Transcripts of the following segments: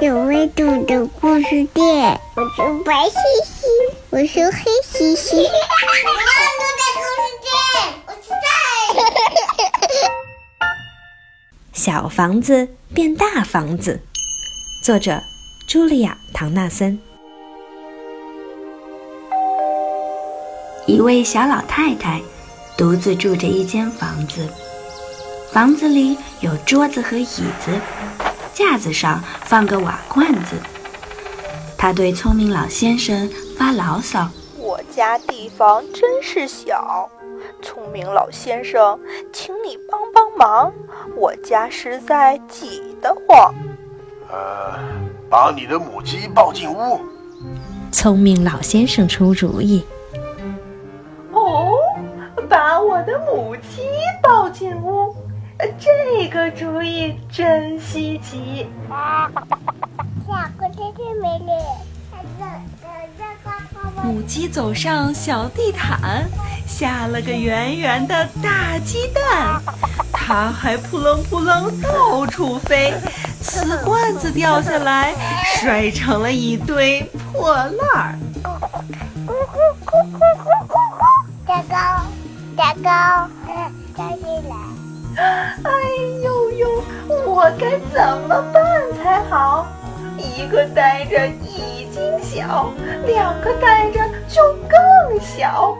有温度的故事店。我是白西西，我是黑西西。有味道的故事店，我。小房子变大房子，作者茱莉亚·唐纳森。一位小老太太独自住着一间房子，房子里有桌子和椅子。架子上放个瓦罐子，他对聪明老先生发牢骚：“我家地方真是小，聪明老先生，请你帮帮忙，我家实在挤得慌。”呃，把你的母鸡抱进屋。聪明老先生出主意：“哦，把我的母鸡抱进屋。”这个主意真稀奇。母鸡走上小地毯，下了个圆圆的大鸡蛋，它还扑棱扑棱到处飞，瓷罐子掉下来，摔成了一堆破烂儿。蛋糕，蛋糕，站起来。哎呦呦，我该怎么办才好？一个戴着已经小，两个戴着就更小。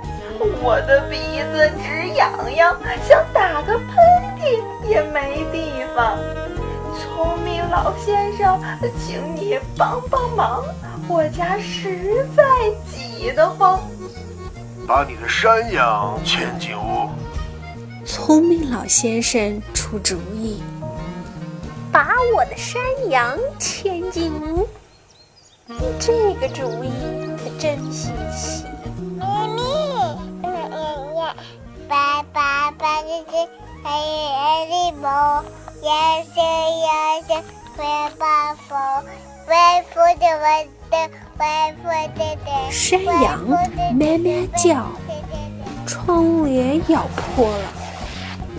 我的鼻子直痒痒，想打个喷嚏也没地方。聪明老先生，请你帮帮忙，我家实在挤得慌。把你的山羊牵进屋。聪明老先生出主意，把我的山羊牵进屋。这个主意可真稀奇。咪咪，爸爸爸的是黑黑的毛，颜色颜色灰白风，灰灰的灰的灰灰的的。山羊咩咩叫，窗帘咬破了。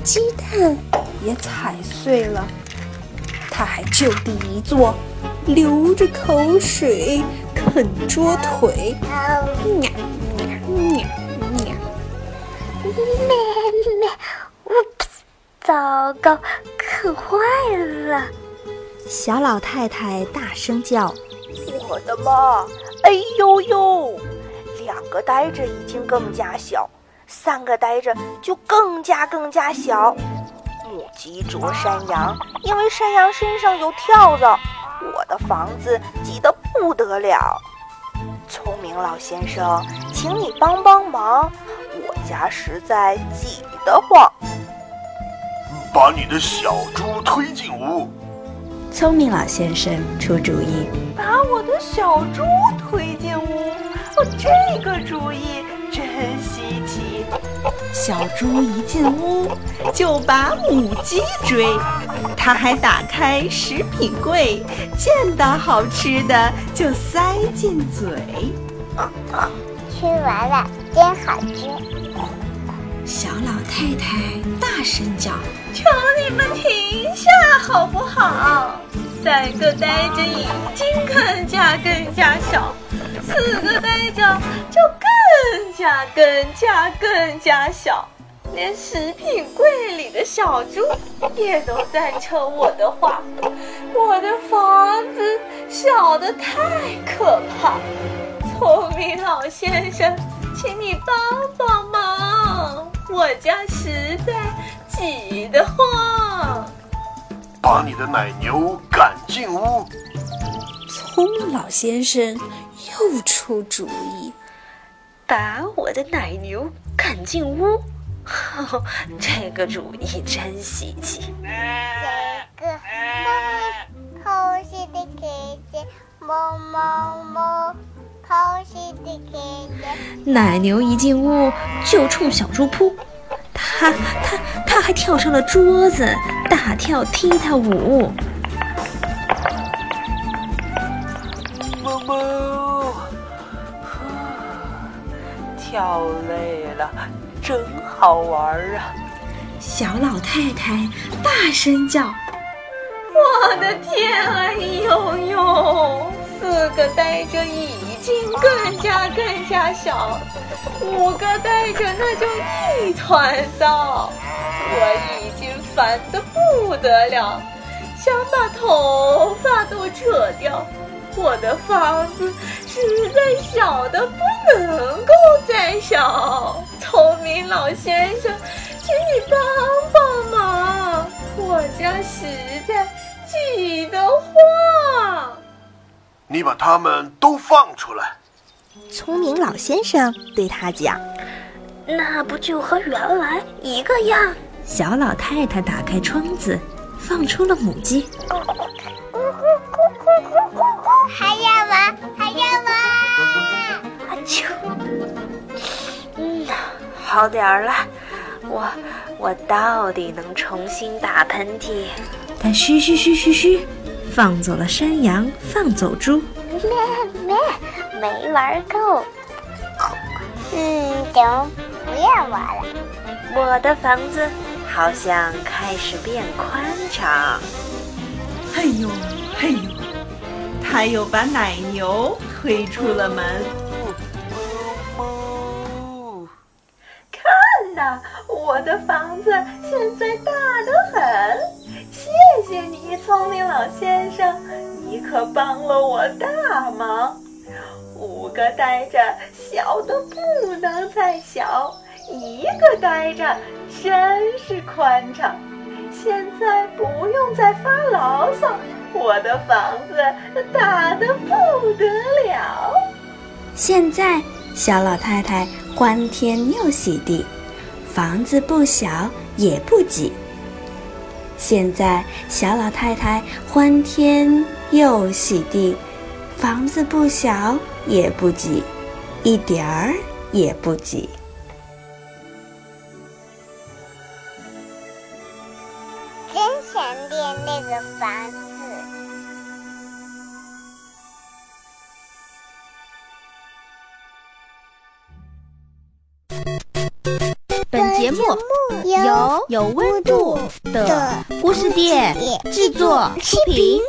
鸡蛋也踩碎了，他还就地一坐，流着口水啃桌腿。喵喵喵喵！咩咩！呜噗！糟糕，啃坏了！小老太太大声叫：“我的妈！哎呦呦！两个呆着已经更加小。”三个呆着就更加更加小。母鸡啄山羊，因为山羊身上有跳蚤，我的房子挤得不得了。聪明老先生，请你帮帮忙，我家实在挤得慌。把你的小猪推进屋。聪明老先生出主意，把我的小猪推进屋。哦，这个主意真稀奇。小猪一进屋就把母鸡追，它还打开食品柜，见到好吃的就塞进嘴。吃完了，真好吃。小老太太大声叫：“求你们停下好不好？三个呆着已经更加更加小，四个呆着就更……”加更加更加小，连食品柜里的小猪也都赞成我的话。我的房子小的太可怕，聪明老先生，请你帮帮忙，我家实在挤得慌。把你的奶牛赶进屋。聪明老先生又出主意。把我的奶牛赶进屋，这个主意真稀奇。这个的姐姐，猫猫猫，的姐姐。奶牛一进屋就冲小猪扑，它它它还跳上了桌子，大跳踢踏舞。么么。跳累了，真好玩啊！小老太太大声叫：“我的天！哎呦呦！个呆着已经更加更加小，五个呆着那就一团糟。我已经烦得不得了，想把头发都扯掉。我的房子实在小的不能够再小，聪明老先生，请你帮帮忙，我家实在挤得慌。你把它们都放出来。聪明老先生对他讲：“那不就和原来一个样？”小老太太打开窗子，放出了母鸡。还要玩，还要玩！啊啾！嗯，好点儿了。我我到底能重新打喷嚏？他嘘嘘嘘嘘嘘，放走了山羊，放走猪。咩咩，没玩够。嗯，行不要玩了？我的房子好像开始变宽敞。嘿呦嘿呦，他又把奶牛推出了门。看呐，我的房子现在大得很。谢谢你，聪明老先生，你可帮了我大忙。五个呆着小的不能再小，一个呆着真是宽敞。现在不用再发牢骚，我的房子大得不得了。现在，小老太太欢天又喜地，房子不小也不挤。现在，小老太太欢天又喜地，房子不小也不挤，一点儿也不挤。本节目由有温度的故事店制作出品。